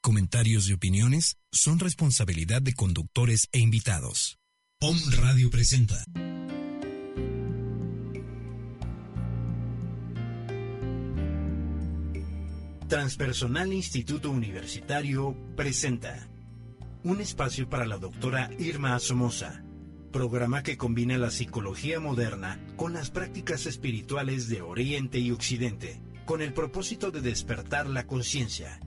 Comentarios y opiniones son responsabilidad de conductores e invitados. POM Radio presenta. Transpersonal Instituto Universitario presenta un espacio para la doctora Irma Somoza, programa que combina la psicología moderna con las prácticas espirituales de Oriente y Occidente, con el propósito de despertar la conciencia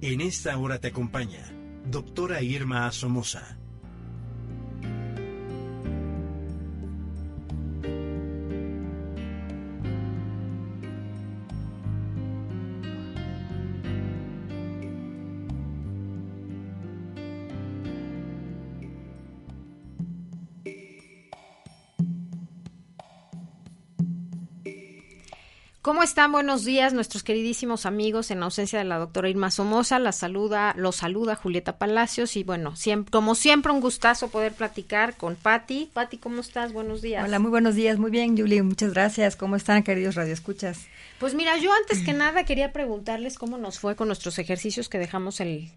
en esta hora te acompaña doctora Irma Somoza. ¿Cómo están? Buenos días, nuestros queridísimos amigos. En ausencia de la doctora Irma Somoza, la saluda, los saluda Julieta Palacios y bueno, siempre, como siempre un gustazo poder platicar con Patti. Patti, ¿cómo estás? Buenos días. Hola, muy buenos días. Muy bien, Julie. Muchas gracias. ¿Cómo están, queridos radioescuchas? Pues mira, yo antes que nada quería preguntarles cómo nos fue con nuestros ejercicios que dejamos el,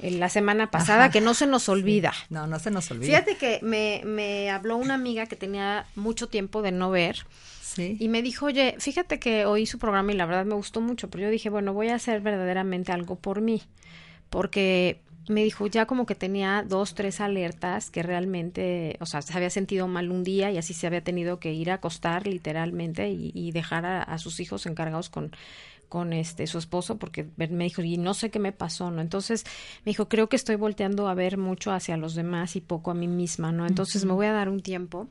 la semana pasada, que no se nos olvida. No, no se nos olvida. Fíjate que me, me habló una amiga que tenía mucho tiempo de no ver y me dijo, oye, fíjate que oí su programa y la verdad me gustó mucho, pero yo dije, bueno, voy a hacer verdaderamente algo por mí, porque me dijo ya como que tenía dos, tres alertas que realmente, o sea, se había sentido mal un día y así se había tenido que ir a acostar literalmente y, dejar a, sus hijos encargados con con este su esposo porque me dijo y no sé qué me pasó no entonces me dijo creo que estoy volteando a ver mucho hacia los demás y poco a mí misma no entonces me voy a dar un tiempo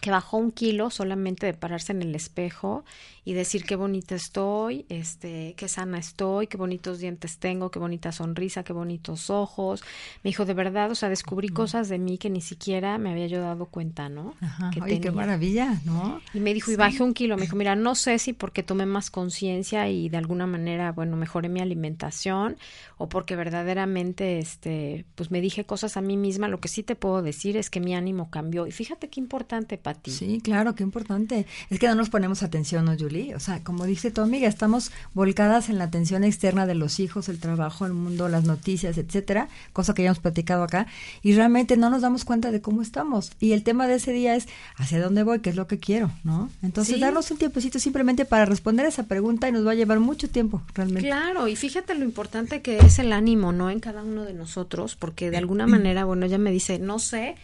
que bajó un kilo solamente de pararse en el espejo y decir qué bonita estoy, este, qué sana estoy, qué bonitos dientes tengo, qué bonita sonrisa, qué bonitos ojos. Me dijo, de verdad, o sea, descubrí cosas de mí que ni siquiera me había yo dado cuenta, ¿no? Ajá, qué maravilla, ¿no? Y me dijo, y bajé un kilo. Me dijo, mira, no sé si porque tomé más conciencia y de alguna manera, bueno, mejoré mi alimentación o porque verdaderamente, este, pues me dije cosas a mí misma. Lo que sí te puedo decir es que mi ánimo cambió. Y fíjate qué importante, Pati. Sí, claro, qué importante. Es que no nos ponemos atención, ¿no, Julie? O sea, como dice tu amiga, estamos volcadas en la atención externa de los hijos, el trabajo, el mundo, las noticias, etcétera, cosa que ya hemos platicado acá, y realmente no nos damos cuenta de cómo estamos. Y el tema de ese día es hacia dónde voy, qué es lo que quiero, ¿no? Entonces, darnos un tiempecito simplemente para responder esa pregunta y nos va a llevar mucho tiempo, realmente. Claro, y fíjate lo importante que es el ánimo, ¿no? En cada uno de nosotros, porque de alguna manera, bueno, ella me dice, no sé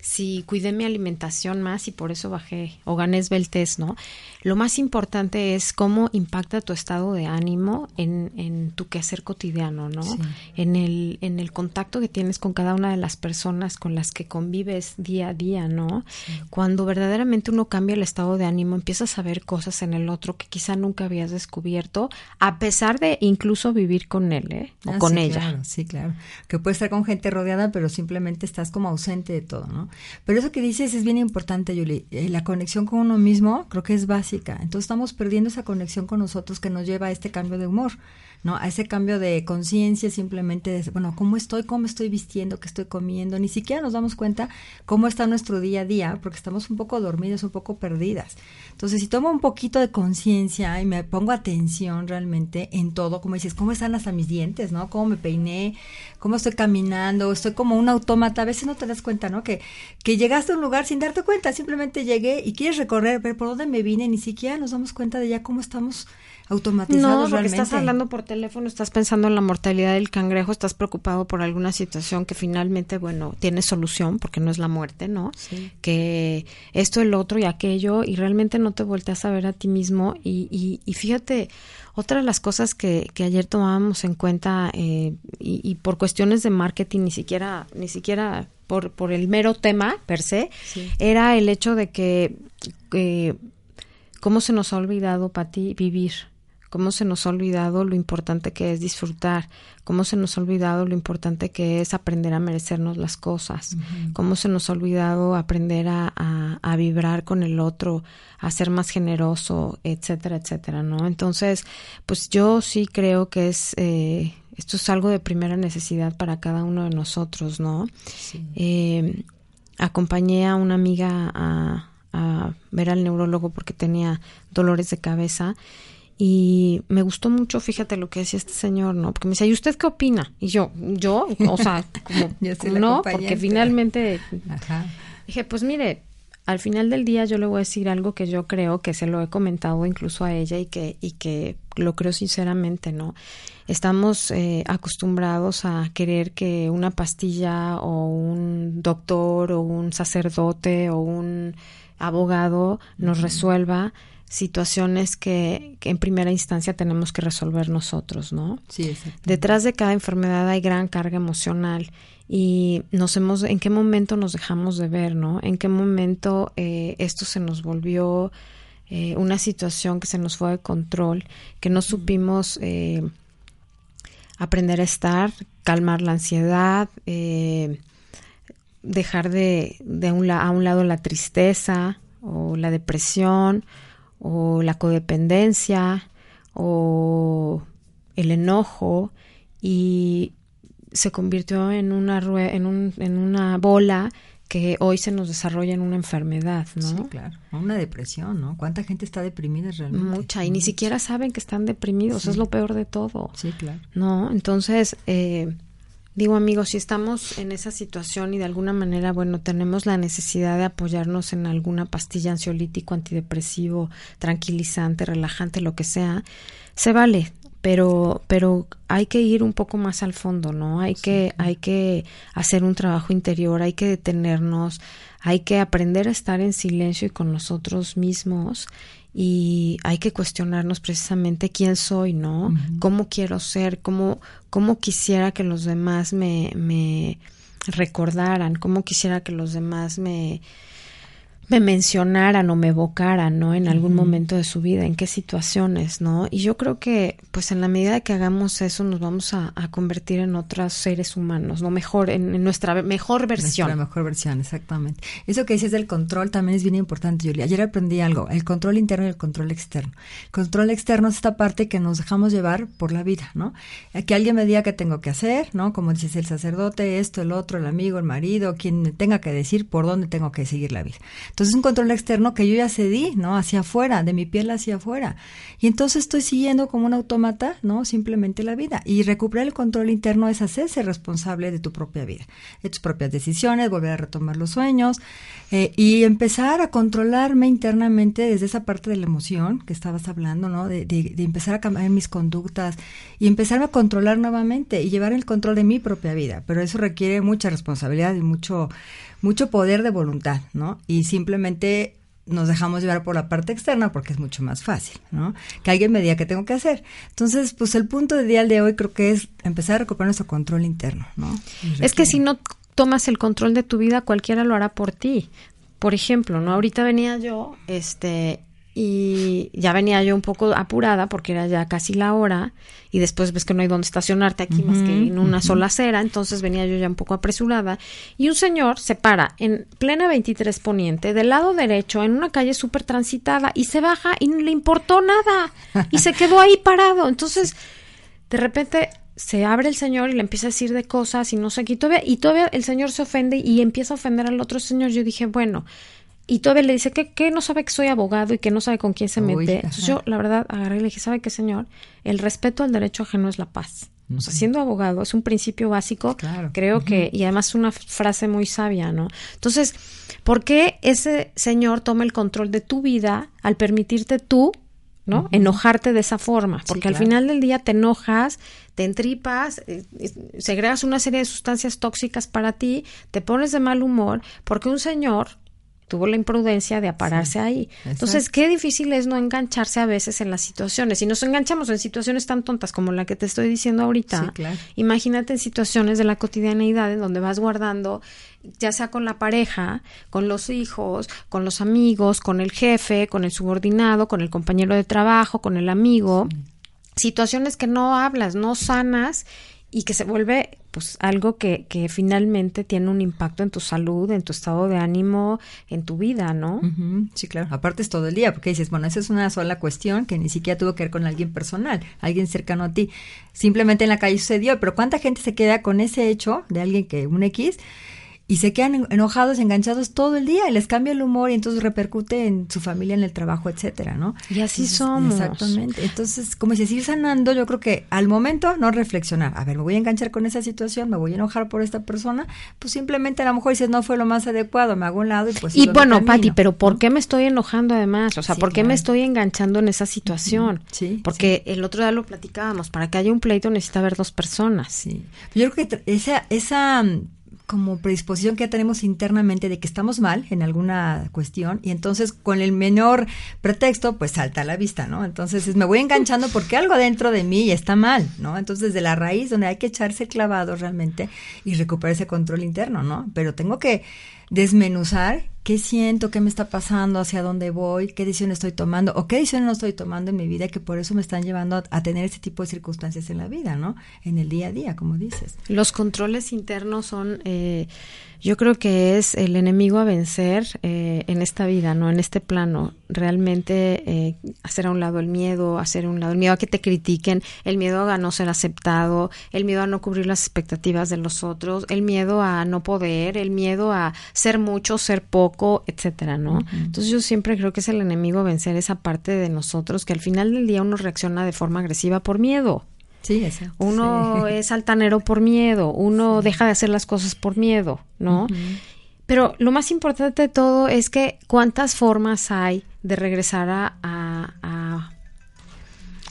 si cuidé mi alimentación más y por eso bajé o gané esbeltez, ¿no? Lo más importante es cómo impacta tu estado de ánimo en, en tu quehacer cotidiano, ¿no? En, el, en el contacto que tienes con cada una de las personas con las que convives día a día, ¿no? Cuando verdaderamente uno cambia el estado de ánimo, empiezas a ver cosas en el otro que quizá nunca habías descubierto, a pesar de incluso vivir con él, ¿eh? O ah, con ella. sí, claro. Que puedes estar con gente rodeada, pero simplemente estás como ausente de todo, ¿no? Pero eso que dices es bien importante, Yuli. Eh, la conexión con uno mismo creo que es básica. Entonces estamos perdiendo esa conexión con nosotros que nos lleva a este cambio de humor. ¿no? A ese cambio de conciencia, simplemente de, bueno, ¿cómo estoy? ¿Cómo estoy vistiendo? ¿Qué estoy comiendo? Ni siquiera nos damos cuenta cómo está nuestro día a día, porque estamos un poco dormidas, un poco perdidas. Entonces, si tomo un poquito de conciencia y me pongo atención realmente en todo, como dices, ¿cómo están hasta mis dientes, no? ¿Cómo me peiné? ¿Cómo estoy caminando? Estoy como un autómata. A veces no te das cuenta, ¿no? Que, que llegaste a un lugar sin darte cuenta, simplemente llegué y quieres recorrer, ver por dónde me vine, ni siquiera nos damos cuenta de ya cómo estamos automatizados no, porque estás hablando por teléfono, estás pensando en la mortalidad del cangrejo, estás preocupado por alguna situación que finalmente, bueno, tiene solución, porque no es la muerte, ¿no? Que esto, el otro y aquello, y realmente no te volteas a ver a ti mismo. Y, y, fíjate, otra de las cosas que, que ayer tomábamos en cuenta, eh, y, por cuestiones de marketing, ni siquiera, ni siquiera por, por el mero tema per se, era el hecho de que, eh, ¿cómo se nos ha olvidado, Pati, vivir? cómo se nos ha olvidado lo importante que es disfrutar, cómo se nos ha olvidado lo importante que es aprender a merecernos las cosas, cómo se nos ha olvidado aprender a, a, vibrar con el otro, a ser más generoso, etcétera, etcétera, ¿no? Entonces, pues yo sí creo que es... Eh, esto es algo de primera necesidad para cada uno de nosotros, ¿no? Eh, acompañé a una amiga a, a ver al neurólogo porque tenía dolores de cabeza y me gustó mucho, fíjate lo que decía este señor, ¿no? Porque me decía, ¿y usted qué opina? Y yo, yo, o sea, como, no, porque finalmente dije, pues mire, al final del día yo le voy a decir algo que yo creo que se lo he comentado incluso a ella y que, y que lo creo sinceramente, ¿no? Estamos eh, acostumbrados a querer que una pastilla o un doctor o un sacerdote o un abogado nos resuelva situaciones que, que, en primera instancia tenemos que resolver nosotros, ¿no? Sí, Detrás de cada enfermedad hay gran carga emocional y nos hemos, en qué momento nos dejamos de ver, ¿no? En qué momento eh, esto se nos volvió eh, una situación que se nos fue de control, que no supimos eh, aprender a estar, calmar la ansiedad, dejar de, de un, a un lado la tristeza o la depresión o la codependencia o el enojo y se convirtió en una, en, un, en una bola que hoy se nos desarrolla en una enfermedad, ¿no? Sí, claro. Una depresión, ¿no? ¿Cuánta gente está deprimida realmente? Mucha, y ni siquiera saben que están deprimidos, es lo peor de todo. Sí, claro. ¿No? Entonces, eh, digo amigos, si estamos en esa situación y de alguna manera, bueno, tenemos la necesidad de apoyarnos en alguna pastilla ansiolítico, antidepresivo, tranquilizante, relajante, lo que sea, se vale, pero pero hay que ir un poco más al fondo no hay que hay que hacer un trabajo interior hay que detenernos hay que aprender a estar en silencio y con nosotros mismos y hay que cuestionarnos precisamente quién soy no cómo quiero ser cómo cómo quisiera que los demás me me recordaran cómo quisiera que los demás me me mencionaran o me evocaran, ¿no? En algún momento de su vida, en qué situaciones, ¿no? Y yo creo que, pues en la medida que hagamos eso, nos vamos a, convertir en otros seres humanos, ¿no? Mejor, en, nuestra mejor versión. Nuestra mejor versión, exactamente. Eso que dices del control también es bien importante, Julia. Ayer aprendí algo, el control interno y el control externo. El control externo es esta parte que nos dejamos llevar por la vida, ¿no? Que alguien me diga qué tengo que hacer, ¿no? Como dices, el sacerdote, esto, el otro, el amigo, el marido, quien me tenga que decir por dónde tengo que seguir la vida. Entonces es un control externo que yo ya cedí, ¿no? Hacia afuera, de mi piel hacia afuera. Y entonces estoy siguiendo como un autómata, ¿no? Simplemente la vida. Y recuperar el control interno es hacerse responsable de tu propia vida, de tus propias decisiones, volver a retomar los sueños eh, y empezar a controlarme internamente desde esa parte de la emoción que estabas hablando, ¿no? De, de, de empezar a cambiar mis conductas y empezar a controlar nuevamente y llevar el control de mi propia vida. Pero eso requiere mucha responsabilidad y mucho mucho poder de voluntad, ¿no? Y simplemente nos dejamos llevar por la parte externa porque es mucho más fácil, ¿no? Que alguien me diga qué tengo que hacer. Entonces, pues el punto de día de hoy creo que es empezar a recuperar nuestro control interno, ¿no? Es que si no tomas el control de tu vida, cualquiera lo hará por ti. Por ejemplo, ¿no? Ahorita venía yo, este, y ya venía yo un poco apurada porque era ya casi la hora y después ves que no hay dónde estacionarte aquí más que en una sola acera, entonces venía yo ya un poco apresurada y un señor se para en plena 23 Poniente del lado derecho en una calle súper transitada y se baja y no le importó nada y se quedó ahí parado, entonces de repente se abre el señor y le empieza a decir de cosas y no sé qué y todavía, y todavía el señor se ofende y empieza a ofender al otro señor, yo dije bueno y todavía le dice que, que, no sabe que soy abogado y que no sabe con quién se mete. Entonces yo, la verdad, agarré y le dije, ¿sabe qué, señor? El respeto al derecho ajeno es la paz. O sea, siendo abogado es un principio básico, creo que, y además una frase muy sabia, ¿no? Entonces, ¿por qué ese señor toma el control de tu vida al permitirte tú, ¿no? Enojarte de esa forma, porque al final del día te enojas, te entripas, eh, segregas una serie de sustancias tóxicas para ti, te pones de mal humor, porque un señor tuvo la imprudencia de apararse ahí. Entonces, qué difícil es no engancharse a veces en las situaciones. Y nos enganchamos en situaciones tan tontas como la que te estoy diciendo ahorita. Imagínate en situaciones de la cotidianeidad en donde vas guardando, ya sea con la pareja, con los hijos, con los amigos, con el jefe, con el subordinado, con el compañero de trabajo, con el amigo. Situaciones que no hablas, no sanas y que se vuelve pues algo que, que finalmente tiene un impacto en tu salud, en tu estado de ánimo, en tu vida, ¿no? Sí, claro. Aparte es todo el día, porque dices, bueno, esa es una sola cuestión que ni siquiera tuvo que ver con alguien personal, alguien cercano a ti. Simplemente en la calle sucedió, pero ¿cuánta gente se queda con ese hecho de alguien que un X? Y se quedan enojados, enganchados todo el día y les cambia el humor y entonces repercute en su familia, en el trabajo, etcétera, ¿no? Y así somos. Exactamente. Entonces, como si ir sanando, yo creo que al momento no reflexionar, a ver, me voy a enganchar con esa situación, me voy a enojar por esta persona, pues simplemente a lo mejor dices, no fue lo más adecuado, me hago un lado y pues... Y bueno, Pati, pero ¿por qué me estoy enojando además? O sea, ¿por qué me estoy enganchando en esa situación? Sí. Porque el otro día lo platicábamos, para que haya un pleito necesita haber dos personas. Sí. Yo creo que esa, esa como predisposición que ya tenemos internamente de que estamos mal en alguna cuestión y entonces con el menor pretexto pues salta a la vista, ¿no? Entonces me voy enganchando porque algo dentro de mí está mal, ¿no? Entonces de la raíz donde hay que echarse clavado realmente y recuperar ese control interno, ¿no? Pero tengo que desmenuzar qué siento, qué me está pasando, hacia dónde voy, qué decisión estoy tomando o qué decisión no estoy tomando en mi vida que por eso me están llevando a, tener este tipo de circunstancias en la vida, ¿no? En el día a día, como dices. Los controles internos son eh, yo creo que es el enemigo a vencer eh, en esta vida, ¿no? En este plano. Realmente eh, hacer a un lado el miedo, hacer a un lado el miedo a que te critiquen, el miedo a no ser aceptado, el miedo a no cubrir las expectativas de los otros, el miedo a no poder, el miedo a ser mucho, ser poco, etcétera, ¿no? Entonces yo siempre creo que es el enemigo a vencer esa parte de nosotros que al final del día uno reacciona de forma agresiva por miedo. Sí, Uno es altanero por miedo, uno deja de hacer las cosas por miedo, ¿no? Pero lo más importante de todo es que cuántas formas hay de regresar a, a,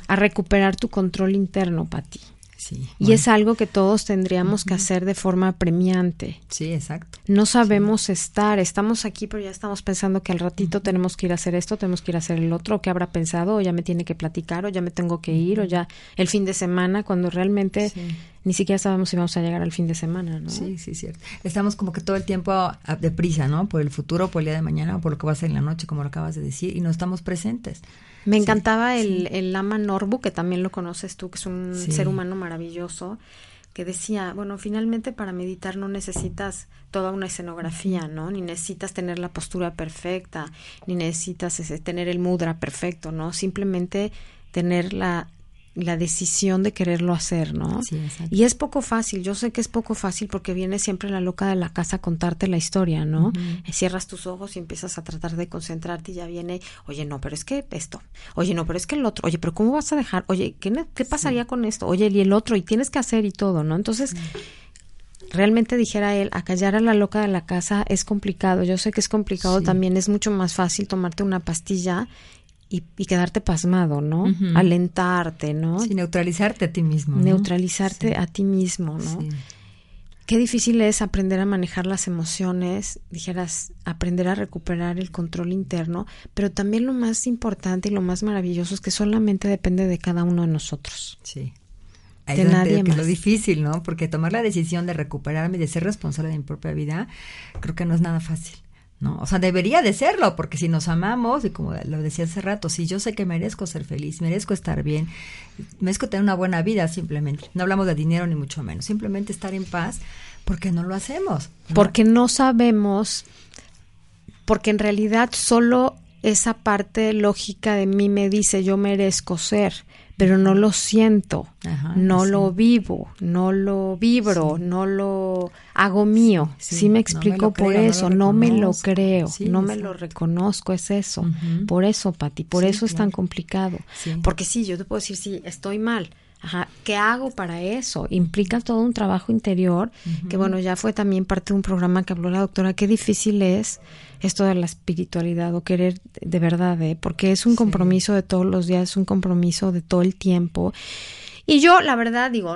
a, recuperar tu control interno, Pati. Y es algo que todos tendríamos que hacer de forma premiante. Sí, exacto. No sabemos estar, estamos aquí, pero ya estamos pensando que al ratito tenemos que ir a hacer esto, tenemos que ir a hacer el otro, o que habrá pensado, o ya me tiene que platicar, o ya me tengo que ir, o ya el fin de semana, cuando realmente ni siquiera sabemos si vamos a llegar al fin de semana, ¿no? Sí, sí, cierto. Estamos como que todo el tiempo deprisa, ¿no? Por el futuro, por el día de mañana, o por lo que va a ser en la noche, como lo acabas de decir, y no estamos presentes. Me encantaba el, el Lama Norbu, que también lo conoces tú, que es un ser humano maravilloso, que decía, bueno, finalmente para meditar no necesitas toda una escenografía, ¿no? Ni necesitas tener la postura perfecta, ni necesitas ese, tener el mudra perfecto, ¿no? Simplemente tener la la decisión de quererlo hacer, ¿no? Sí, y es poco fácil, yo sé que es poco fácil porque viene siempre la loca de la casa a contarte la historia, ¿no? Cierras tus ojos y empiezas a tratar de concentrarte y ya viene, oye, no, pero es que esto, oye, no, pero es que el otro, oye, pero ¿cómo vas a dejar? Oye, ¿qué, qué pasaría con esto? Oye, y el otro, y tienes que hacer y todo, ¿no? Entonces, realmente dijera él, a callar a la loca de la casa es complicado. Yo sé que es complicado también, es mucho más fácil tomarte una pastilla y, quedarte pasmado, ¿no? Alentarte, ¿no? Sí, neutralizarte a ti mismo. Neutralizarte a ti mismo, ¿no? Qué difícil es aprender a manejar las emociones, dijeras, aprender a recuperar el control interno, pero también lo más importante y lo más maravilloso es que solamente depende de cada uno de nosotros. Sí. de nadie más. Es lo difícil, ¿no? Porque tomar la decisión de recuperarme y de ser responsable de mi propia vida, creo que no es nada fácil. ¿No? O sea, debería de serlo, porque si nos amamos, y como lo decía hace rato, si yo sé que merezco ser feliz, merezco estar bien, merezco tener una buena vida simplemente, no hablamos de dinero ni mucho menos, simplemente estar en paz, porque no lo hacemos. Porque no sabemos, porque en realidad solo esa parte lógica de mí me dice yo merezco ser, pero no lo siento, no lo vivo, no lo vibro, no lo hago mío. Sí, me explico por eso, no, me lo creo, no me lo reconozco, es eso. Por eso, Pati, por eso es tan complicado. Porque sí, yo te puedo decir, sí, estoy mal, Ajá, ¿qué hago para eso? Implica todo un trabajo interior, que bueno, ya fue también parte de un programa que habló la doctora, qué difícil es esto de la espiritualidad o querer de verdad, ¿eh? porque es un compromiso de todos los días, es un compromiso de todo el tiempo. Y yo, la verdad, digo,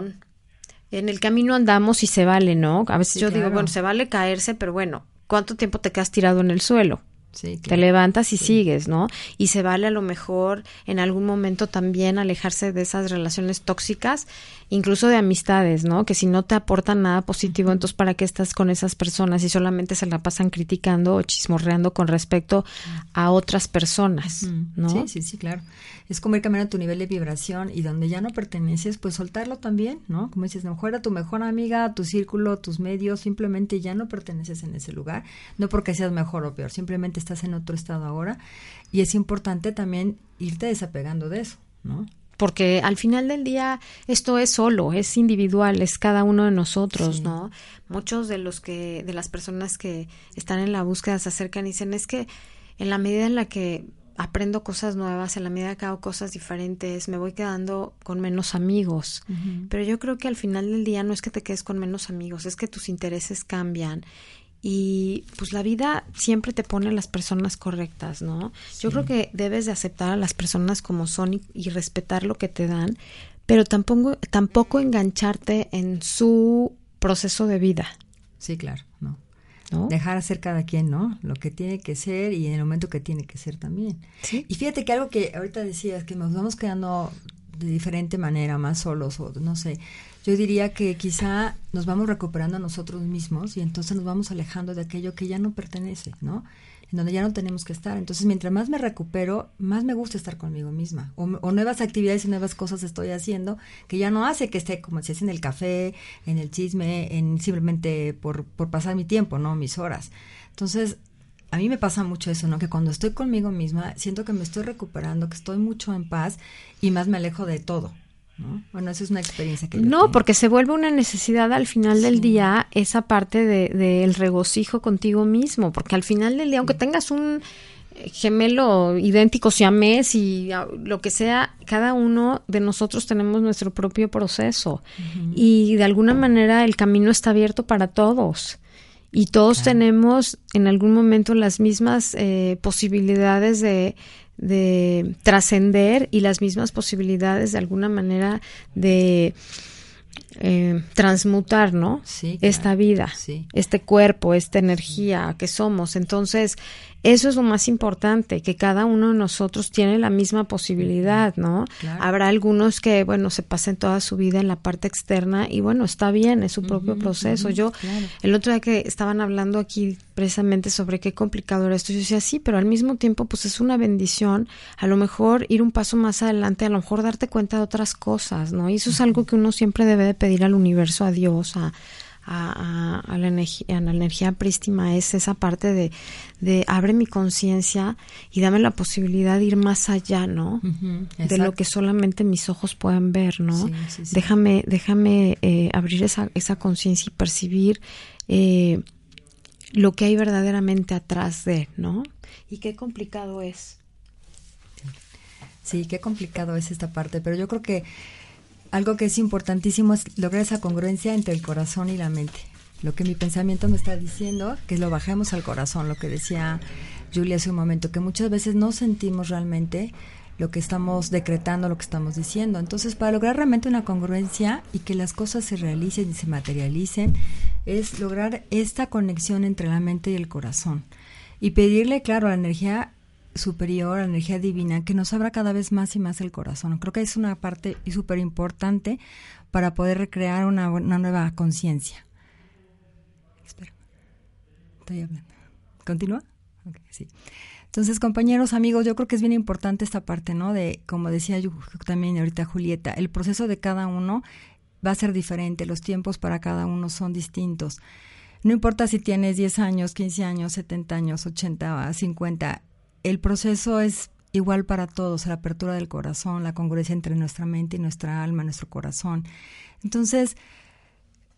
en el camino andamos y se vale, ¿no? A veces yo digo, bueno, se vale caerse, pero bueno, ¿cuánto tiempo te quedas tirado en el suelo? Te levantas y sigues, ¿no? Y se vale a lo mejor en algún momento también alejarse de esas relaciones tóxicas, incluso de amistades, ¿no? Que si no te aportan nada positivo, entonces ¿para qué estás con esas personas y solamente se la pasan criticando o chismorreando con respecto a otras personas, ¿no? Sí, sí, sí, claro es como ir caminando a tu nivel de vibración y donde ya no perteneces, pues soltarlo también, ¿no? Como dices, mejor a tu mejor amiga, tu círculo, tus medios, simplemente ya no perteneces en ese lugar, no porque seas mejor o peor, simplemente estás en otro estado ahora y es importante también irte desapegando de eso, ¿no? Porque al final del día esto es solo, es individual, es cada uno de nosotros, ¿no? Muchos de los que, de las personas que están en la búsqueda se acercan y dicen, es que en la medida en la que aprendo cosas nuevas, en la medida que hago cosas diferentes, me voy quedando con menos amigos. Pero yo creo que al final del día no es que te quedes con menos amigos, es que tus intereses cambian. Y pues la vida siempre te pone las personas correctas, ¿no? Yo creo que debes de aceptar a las personas como son y, respetar lo que te dan, pero tampoco, tampoco engancharte en su proceso de vida. Sí, claro, no. Dejar hacer cada quien, ¿no? Lo que tiene que ser y en el momento que tiene que ser también. Y fíjate que algo que ahorita decías, que nos vamos quedando de diferente manera, más solos o no sé. Yo diría que quizá nos vamos recuperando a nosotros mismos y entonces nos vamos alejando de aquello que ya no pertenece, ¿no? En donde ya no tenemos que estar. Entonces, mientras más me recupero, más me gusta estar conmigo misma. O, nuevas actividades y nuevas cosas estoy haciendo que ya no hace que esté como si hace en el café, en el chisme, en simplemente por, por pasar mi tiempo, ¿no? Mis horas. Entonces, a mí me pasa mucho eso, ¿no? Que cuando estoy conmigo misma, siento que me estoy recuperando, que estoy mucho en paz y más me alejo de todo. ¿No? Bueno, esa es una experiencia que... no, porque se vuelve una necesidad al final del día esa parte del de, regocijo contigo mismo, porque al final del día, aunque tengas un gemelo idéntico, mes y lo que sea, cada uno de nosotros tenemos nuestro propio proceso. Y de alguna manera el camino está abierto para todos. Y todos tenemos en algún momento las mismas eh, posibilidades de, de trascender y las mismas posibilidades de alguna manera de eh, transmutar, ¿no? Sí, Esta vida, este cuerpo, esta energía que somos. Entonces, eso es lo más importante, que cada uno de nosotros tiene la misma posibilidad, ¿no? Habrá algunos que, bueno, se pasen toda su vida en la parte externa y bueno, está bien, es su propio proceso. yo, el otro día que estaban hablando aquí precisamente sobre qué complicado era esto, yo decía, sí, pero al mismo tiempo, pues es una bendición, a lo mejor ir un paso más adelante, a lo mejor darte cuenta de otras cosas, ¿no? Y eso es algo que uno siempre debe de pedir al universo, a Dios, a, a, a, la energía, a la energía prístima es esa parte de, de abre mi conciencia y dame la posibilidad de ir más allá, ¿no? de lo que solamente mis ojos pueden ver, ¿no? Déjame, déjame eh, abrir esa, esa conciencia y percibir eh, lo que hay verdaderamente atrás de, ¿no? Y qué complicado es. Sí, qué complicado es esta parte, pero yo creo que algo que es importantísimo es lograr esa congruencia entre el corazón y la mente. Lo que mi pensamiento me está diciendo, que lo bajemos al corazón, lo que decía Julia hace un momento, que muchas veces no sentimos realmente lo que estamos decretando, lo que estamos diciendo. Entonces, para lograr realmente una congruencia y que las cosas se realicen y se materialicen, es lograr esta conexión entre la mente y el corazón. Y pedirle, claro, a la energía superior, energía divina, que nos abra cada vez más y más el corazón. Creo que es una parte súper importante para poder recrear una, nueva conciencia. Espero. Estoy hablando. ¿Continúa? sí. Entonces, compañeros, amigos, yo creo que es bien importante esta parte, ¿no? De, como decía yo también ahorita Julieta, el proceso de cada uno va a ser diferente, los tiempos para cada uno son distintos. No importa si tienes 10 años, 15 años, 70 años, 80, 50, el proceso es igual para todos, la apertura del corazón, la congruencia entre nuestra mente y nuestra alma, nuestro corazón. Entonces,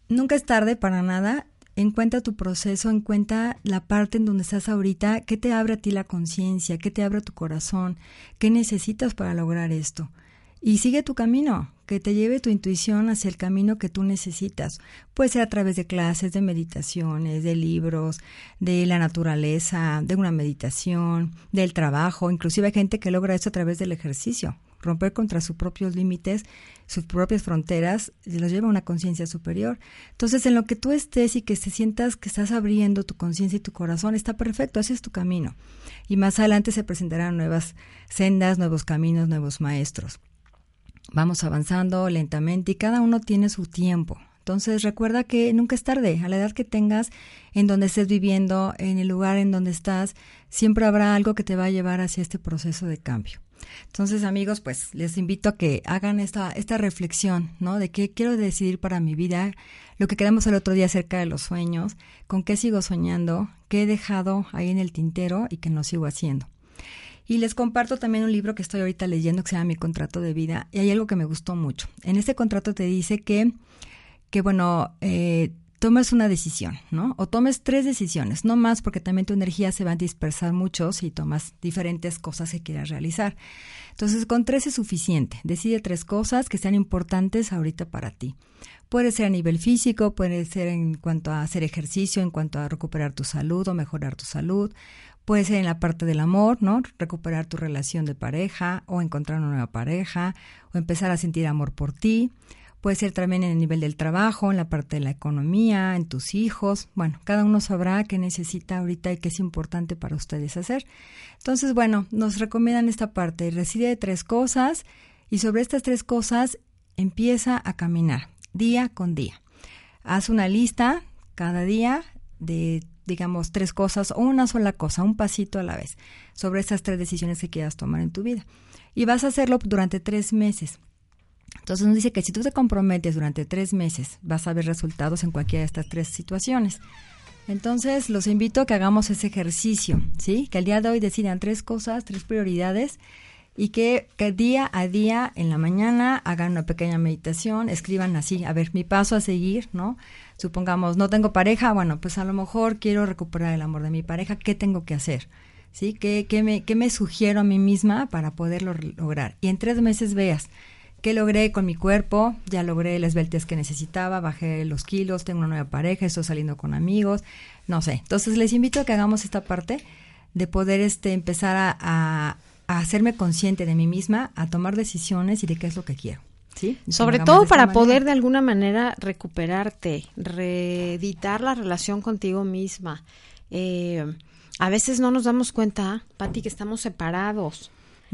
nunca es tarde para nada. Encuentra tu proceso, encuentra la parte en donde estás ahorita, qué te abre a ti la conciencia, qué te abre tu corazón, qué necesitas para lograr esto. Y sigue tu camino, que te lleve tu intuición hacia el camino que tú necesitas. Puede ser a través de clases, de meditaciones, de libros, de la naturaleza, de una meditación, del trabajo. Inclusive hay gente que logra esto a través del ejercicio. Romper contra sus propios límites, sus propias fronteras, los lleva a una conciencia superior. Entonces, en lo que tú estés y que te sientas que estás abriendo tu conciencia y tu corazón, está perfecto, ese es tu camino. Y más adelante se presentarán nuevas sendas, nuevos caminos, nuevos maestros. Vamos avanzando lentamente y cada uno tiene su tiempo. Entonces recuerda que nunca es tarde, a la edad que tengas, en donde estés viviendo, en el lugar en donde estás, siempre habrá algo que te va a llevar hacia este proceso de cambio. Entonces, amigos, pues les invito a que hagan esta, esta reflexión, ¿no? De qué quiero decidir para mi vida, lo que quedamos el otro día acerca de los sueños, con qué sigo soñando, qué he dejado ahí en el tintero y qué no sigo haciendo. Y les comparto también un libro que estoy ahorita leyendo que se llama Mi contrato de vida. Y hay algo que me gustó mucho. En este contrato te dice que, que bueno, eh, tomes una decisión, ¿no? O tomes tres decisiones, no más porque también tu energía se va a dispersar mucho si tomas diferentes cosas que quieras realizar. Entonces, con tres es suficiente. Decide tres cosas que sean importantes ahorita para ti. Puede ser a nivel físico, puede ser en cuanto a hacer ejercicio, en cuanto a recuperar tu salud o mejorar tu salud. Puede ser en la parte del amor, ¿no? Recuperar tu relación de pareja o encontrar una nueva pareja o empezar a sentir amor por ti. Puede ser también en el nivel del trabajo, en la parte de la economía, en tus hijos. Bueno, cada uno sabrá qué necesita ahorita y qué es importante para ustedes hacer. Entonces, bueno, nos recomiendan esta parte. Reside tres cosas y sobre estas tres cosas empieza a caminar día con día. Haz una lista cada día de digamos, tres cosas o una sola cosa, un pasito a la vez, sobre esas tres decisiones que quieras tomar en tu vida. Y vas a hacerlo durante tres meses. Entonces nos dice que si tú te comprometes durante tres meses, vas a ver resultados en cualquiera de estas tres situaciones. Entonces los invito a que hagamos ese ejercicio, ¿sí? Que el día de hoy decidan tres cosas, tres prioridades y que, que, día a día en la mañana hagan una pequeña meditación, escriban así, a ver, mi paso a seguir, ¿no? Supongamos, no tengo pareja, bueno, pues a lo mejor quiero recuperar el amor de mi pareja, ¿qué tengo que hacer? ¿Sí? ¿Qué, qué, me, qué me sugiero a mí misma para poderlo lograr? Y en tres meses veas qué logré con mi cuerpo, ya logré las esbeltez que necesitaba, bajé los kilos, tengo una nueva pareja, estoy saliendo con amigos, no sé. Entonces les invito a que hagamos esta parte de poder este, empezar a hacerme consciente de mí misma, a tomar decisiones y de qué es lo que quiero. ¿Sí? Sobre todo para poder de alguna manera recuperarte, reeditar la relación contigo misma. Eh, a veces no nos damos cuenta, Pati, que estamos separados.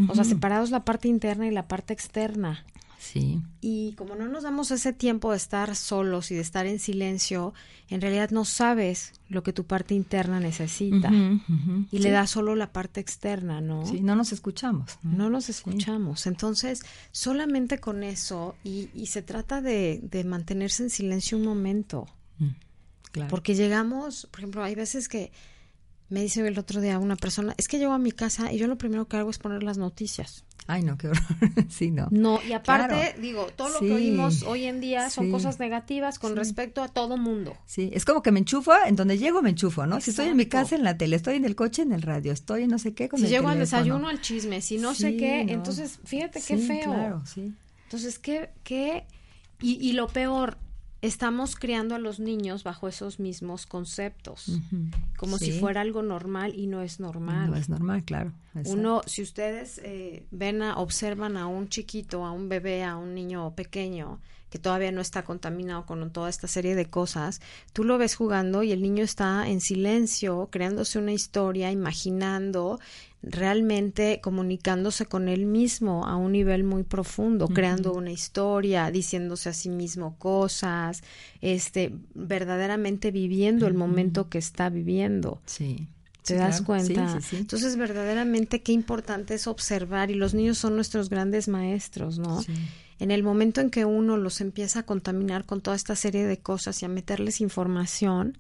O sea, separados la parte interna y la parte externa. Sí. Y como no nos damos ese tiempo de estar solos y de estar en silencio, en realidad no sabes lo que tu parte interna necesita. y le das solo la parte externa, ¿no? Sí, no nos escuchamos. No, nos escuchamos. Entonces, solamente con eso, y, y se trata de, de, mantenerse en silencio un momento. Mm, claro. Porque llegamos, por ejemplo, hay veces que me dice el otro día una persona, es que llego a mi casa y yo lo primero que hago es poner las noticias. Ay, no, qué horror. sí, no. No, y aparte, digo, todo lo que oímos hoy en día son cosas negativas con respecto a todo mundo. Sí, es como que me enchufo, en donde llego me enchufo, ¿no? Si estoy en mi casa, en la tele, estoy en el coche, en el radio, estoy en no sé qué con si llego al desayuno, al chisme, si no sé qué, entonces, fíjate qué feo. claro, sí. Entonces, ¿qué, qué? Y, y lo peor, estamos criando a los niños bajo esos mismos conceptos, como si fuera algo normal y no es normal. No es normal, claro. Uno, si ustedes eh, ven, a, observan a un chiquito, a un bebé, a un niño pequeño que todavía no está contaminado con toda esta serie de cosas, tú lo ves jugando y el niño está en silencio, creándose una historia, imaginando realmente comunicándose con él mismo a un nivel muy profundo, creando una historia, diciéndose a sí mismo cosas, este, verdaderamente viviendo el momento que está viviendo. Sí. ¿Te das cuenta? Entonces, verdaderamente qué importante es observar y los niños son nuestros grandes maestros, ¿no? En el momento en que uno los empieza a contaminar con toda esta serie de cosas y a meterles información,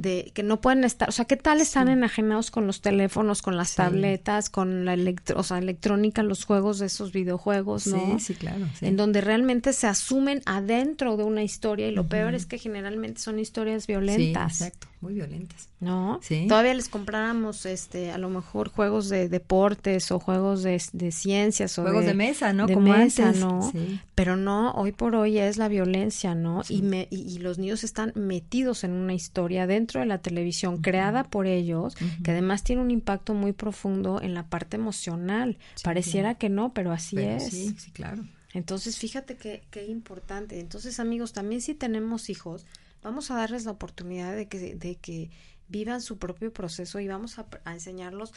de que no pueden estar, o sea, ¿qué tal están enajenados con los teléfonos, con las tabletas, con la o sea, electrónica, los juegos de esos videojuegos, ¿no? Sí, sí, claro. En donde realmente se asumen adentro de una historia y lo peor es que generalmente son historias violentas. Sí, exacto, muy violentas. ¿No? Sí. Todavía les compráramos, este, a lo mejor juegos de deportes o juegos de, ciencias o juegos de, mesa, ¿no? De mesa, ¿no? Pero no, hoy por hoy es la violencia, ¿no? Y, me, y los niños están metidos en una historia dentro de la televisión creada por ellos, que además tiene un impacto muy profundo en la parte emocional. Pareciera que no, pero así es. Sí, sí, claro. Entonces, fíjate qué, qué importante. Entonces, amigos, también si tenemos hijos, vamos a darles la oportunidad de que, de que vivan su propio proceso y vamos a, a enseñarlos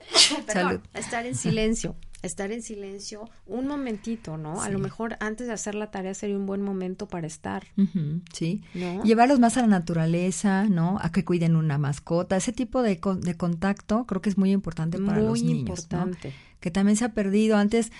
a estar en silencio estar en silencio un momentito, ¿no? A lo mejor antes de hacer la tarea sería un buen momento para estar. sí. Llevarlos más a la naturaleza, ¿no? A que cuiden una mascota. Ese tipo de, de contacto creo que es muy importante para los niños. Muy importante. Que también se ha perdido. Antes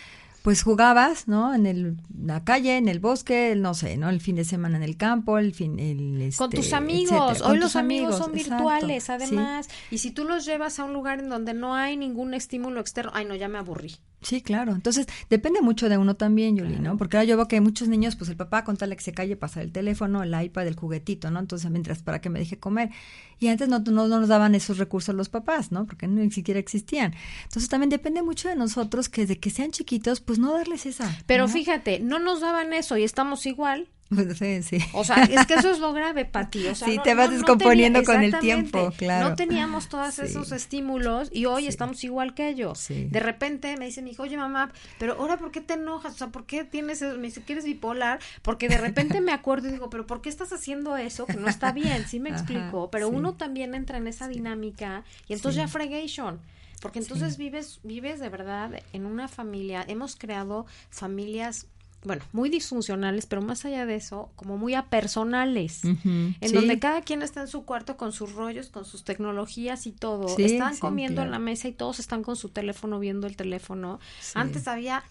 pues jugabas, ¿no? En el, la calle, en el bosque, no sé, ¿no? El fin de semana en el campo, el fin, el, con tus este, amigos. Hoy los amigos, son virtuales, además. Y si tú los llevas a un lugar en donde no hay ningún estímulo externo, ay, no, ya me aburrí. Sí, claro. Entonces, depende mucho de uno también, Yuli, ¿no? Porque ahora yo veo que muchos niños, pues el papá con tal que se calle pasa el teléfono, el iPad, el juguetito, ¿no? Entonces, mientras para que me deje comer. Y antes no, no, nos daban esos recursos los papás, ¿no? Porque ni siquiera existían. Entonces, también depende mucho de nosotros que de que sean chiquitos, pues no darles esa. Pero fíjate, no nos daban eso y estamos igual. Sí, sí. O sea, es que eso es lo grave, Pati. O sea, sí, te vas descomponiendo con el tiempo, claro. No teníamos todos esos estímulos y hoy estamos igual que ellos. De repente me dice mi hijo, oye mamá, pero ahora ¿por qué te enojas? O sea, ¿por qué tienes, me dice que eres bipolar? Porque de repente me acuerdo y digo, pero ¿por qué estás haciendo eso? Que no está bien, sí me explico. Pero uno también entra en esa dinámica y entonces ya fregation. Porque entonces vives, vives de verdad en una familia, hemos creado familias bueno, muy disfuncionales, pero más allá de eso, como muy apersonales, en donde cada quien está en su cuarto con sus rollos, con sus tecnologías y todo. están comiendo en la mesa y todos están con su teléfono viendo el teléfono. Antes había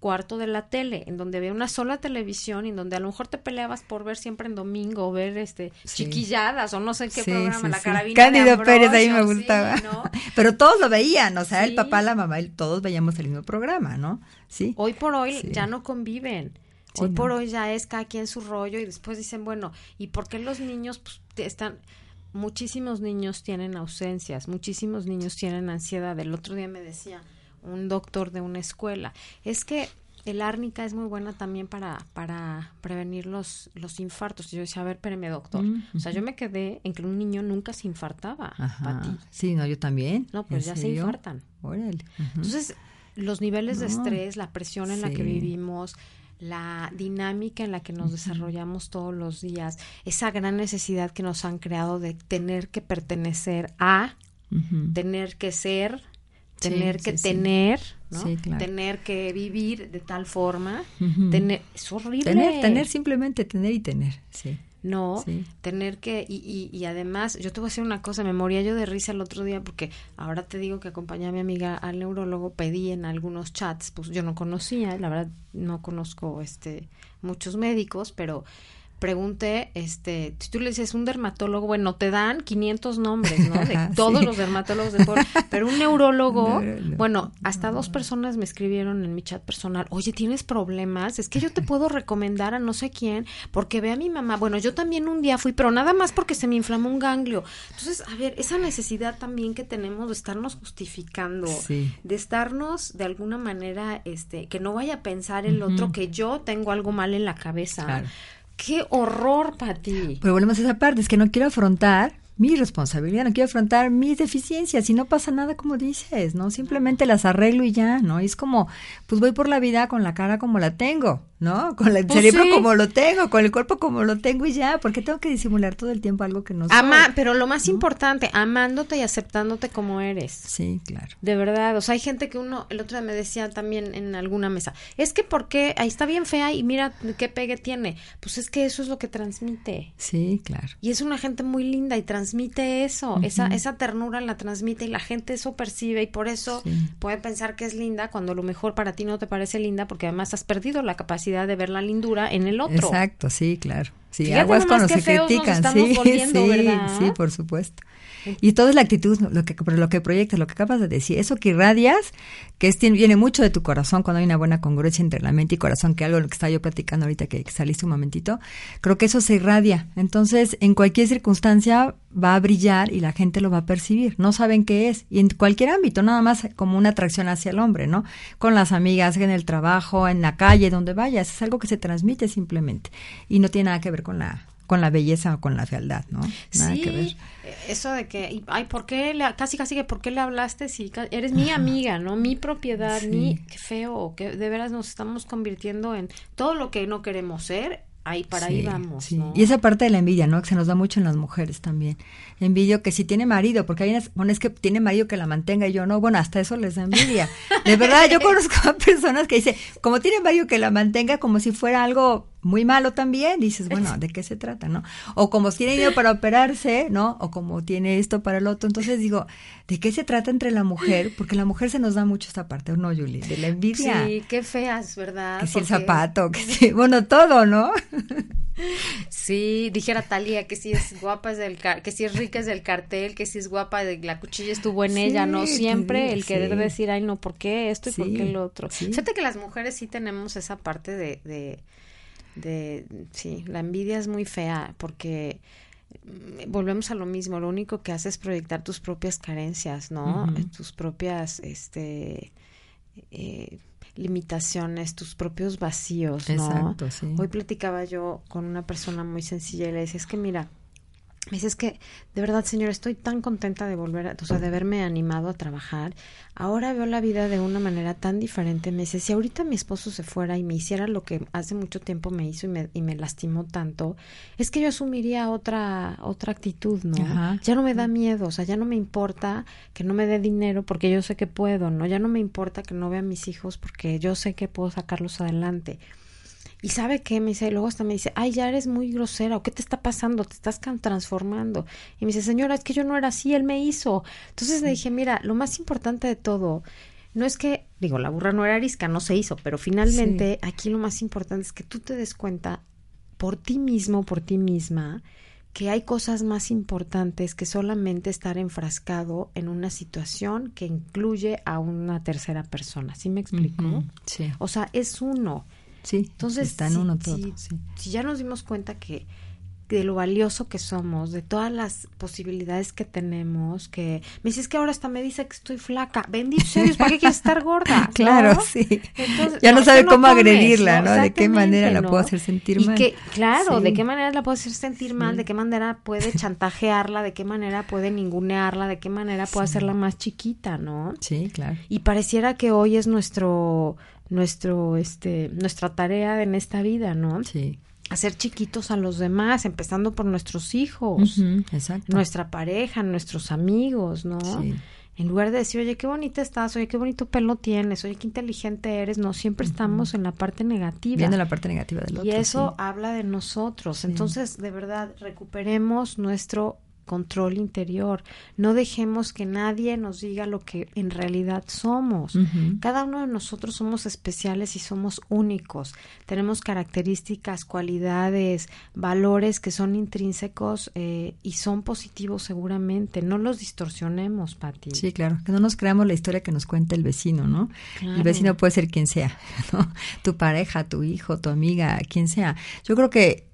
cuarto de la tele, en donde había una sola televisión y en donde a lo mejor te peleabas por ver siempre en domingo, ver este chiquilladas o no sé qué programa, la carabina Cándido Pérez, ahí me gustaba. Pero todos lo veían, o sea, el papá, la mamá, todos veíamos el mismo programa, ¿no? Sí. Hoy por hoy ya no conviven. hoy por hoy ya es cada quien su rollo y después dicen, bueno, ¿y por qué los niños pues, están muchísimos niños tienen ausencias, muchísimos niños tienen ansiedad. El otro día me decía, un doctor de una escuela. Es que el árnica es muy buena también para, para prevenir los, los infartos. Yo decía, a ver, espérame, doctor. Mm, o sea, yo me quedé en que un niño nunca se infartaba. Sí, no, yo también. No, pues ya se infartan. Entonces, los niveles de estrés, la presión en la que vivimos, la dinámica en la que nos desarrollamos todos los días, esa gran necesidad que nos han creado de tener que pertenecer a, tener que ser, tener que tener, ¿no? Tener que vivir de tal forma, tener, es horrible. Tener, tener, simplemente tener y tener, sí. No, tener que, y, y, y, además, yo te voy a decir una cosa, me moría yo de risa el otro día porque ahora te digo que acompañé a mi amiga al neurólogo, pedí en algunos chats, pues yo no conocía, la verdad no conozco este muchos médicos, pero pregunté, este, si tú le dices un dermatólogo, bueno, te dan 500 nombres, ¿no? De todos los dermatólogos de por, pero un neurólogo, bueno, hasta dos personas me escribieron en mi chat personal, oye, ¿tienes problemas? Es que yo te puedo recomendar a no sé quién, porque ve a mi mamá, bueno, yo también un día fui, pero nada más porque se me inflamó un ganglio. Entonces, a ver, esa necesidad también que tenemos de estarnos justificando, de estarnos de alguna manera, este, que no vaya a pensar el otro que yo tengo algo mal en la cabeza. Qué horror, Pati. Pero volvemos a esa parte, es que no quiero afrontar mi responsabilidad, no quiero afrontar mis deficiencias y no pasa nada como dices, ¿no? Simplemente las arreglo y ya, ¿no? es como, pues voy por la vida con la cara como la tengo, ¿no? Con el pues cerebro como lo tengo, con el cuerpo como lo tengo y ya, porque tengo que disimular todo el tiempo algo que no Ama, pero lo más importante, amándote y aceptándote como eres. Sí, claro. De verdad, o sea, hay gente que uno, el otro día me decía también en alguna mesa, es que porque ahí está bien fea y mira qué pegue tiene. Pues es que eso es lo que transmite. Sí, claro. Y es una gente muy linda y transmite eso, esa, esa ternura la transmite y la gente eso percibe y por eso puede pensar que es linda cuando a lo mejor para ti no te parece linda porque además has perdido la capacidad de ver la lindura en el otro. Exacto, sí, claro. Sí, aguas con los que critican, sí, sí, sí, por supuesto. Y todo es la actitud, lo que, lo que proyectas, lo que acabas de decir, eso que irradias, que es, viene mucho de tu corazón cuando hay una buena congruencia entre la mente y corazón, que algo lo que estaba yo platicando ahorita que, saliste un momentito, creo que eso se irradia. Entonces, en cualquier circunstancia va a brillar y la gente lo va a percibir. No saben qué es. Y en cualquier ámbito, nada más como una atracción hacia el hombre, ¿no? Con las amigas, en el trabajo, en la calle, donde vayas. Es algo que se transmite simplemente. Y no tiene nada que ver con la con la belleza o con la fealdad, ¿no? Nada que ver. Eso de que, ay, ¿por qué le, casi casi que, ¿por qué le hablaste si eres mi amiga, ¿no? Mi propiedad, mi, qué feo, que de veras nos estamos convirtiendo en todo lo que no queremos ser, ahí para ahí vamos. Y esa parte de la envidia, ¿no? Que se nos da mucho en las mujeres también. Envidio que si tiene marido, porque hay unas, bueno, es que tiene marido que la mantenga y yo no, bueno, hasta eso les da envidia. De verdad, yo conozco a personas que dicen, como tiene marido que la mantenga, como si fuera algo muy malo también, dices, bueno, ¿de qué se trata, no? O como tiene dinero para operarse, ¿no? O como tiene esto para el otro. Entonces digo, ¿de qué se trata entre la mujer? Porque la mujer se nos da mucho esta parte, ¿o no, Julie? De la envidia. Sí, qué feas, ¿verdad? Que si el zapato, que si, bueno, todo, ¿no? Sí, dijera Talía que si es guapa es del que si es rica es del cartel, que si es guapa de la cuchilla estuvo en ella, no siempre el que debe decir, ay no, ¿por qué esto y por qué el otro? Fíjate que las mujeres sí tenemos esa parte de, de, de, sí, la envidia es muy fea porque mm, volvemos a lo mismo, lo único que hace es proyectar tus propias carencias, ¿no? Tus propias, este, eh, limitaciones, tus propios vacíos, ¿no? Exacto, sí. Hoy platicaba yo con una persona muy sencilla y le decía, es que mira, me dice, es que, de verdad, señor, estoy tan contenta de volver, a, o sea, de haberme animado a trabajar. Ahora veo la vida de una manera tan diferente. Me dice, si ahorita mi esposo se fuera y me hiciera lo que hace mucho tiempo me hizo y me, y me lastimó tanto, es que yo asumiría otra, otra actitud, ¿no? Ya no me da miedo, o sea, ya no me importa que no me dé dinero porque yo sé que puedo, ¿no? Ya no me importa que no vea a mis hijos porque yo sé que puedo sacarlos adelante. Y sabe qué, me dice, y luego hasta me dice, ay, ya eres muy grosera, o qué te está pasando, te estás transformando. Y me dice, señora, es que yo no era así, él me hizo. Entonces le dije, mira, lo más importante de todo, no es que, digo, la burra no era arisca, no se hizo, pero finalmente aquí lo más importante es que tú te des cuenta por ti mismo, por ti misma, que hay cosas más importantes que solamente estar enfrascado en una situación que incluye a una tercera persona. ¿Sí me explico? Sí. O sea, es uno. Sí, entonces está en uno todo. Si, ya nos dimos cuenta que de lo valioso que somos, de todas las posibilidades que tenemos, que me dices que ahora hasta me dice que estoy flaca, bendito Dios, ¿para qué quieres estar gorda? Claro, sí. ya no, sabe cómo agredirla, ¿no? De qué manera la puedo hacer sentir mal. Que, claro, de qué manera la puedo hacer sentir mal, de qué manera puede chantajearla, de qué manera puede ningunearla, de qué manera puede hacerla más chiquita, ¿no? Sí, claro. Y pareciera que hoy es nuestro nuestro, este, nuestra tarea en esta vida, ¿no? Sí. Hacer chiquitos a los demás, empezando por nuestros hijos, exacto. nuestra pareja, nuestros amigos, ¿no? Sí. En lugar de decir, oye, qué bonita estás, oye, qué bonito pelo tienes, oye, qué inteligente eres, no, siempre estamos en la parte negativa. Viendo la parte negativa del otro. Y eso habla de nosotros. Entonces, de verdad, recuperemos nuestro control interior. No dejemos que nadie nos diga lo que en realidad somos. Cada uno de nosotros somos especiales y somos únicos. Tenemos características, cualidades, valores que son intrínsecos eh, y son positivos seguramente. No los distorsionemos, Pati. Sí, claro. Que no nos creamos la historia que nos cuenta el vecino, ¿no? El vecino puede ser quien sea, ¿no? Tu pareja, tu hijo, tu amiga, quien sea. Yo creo que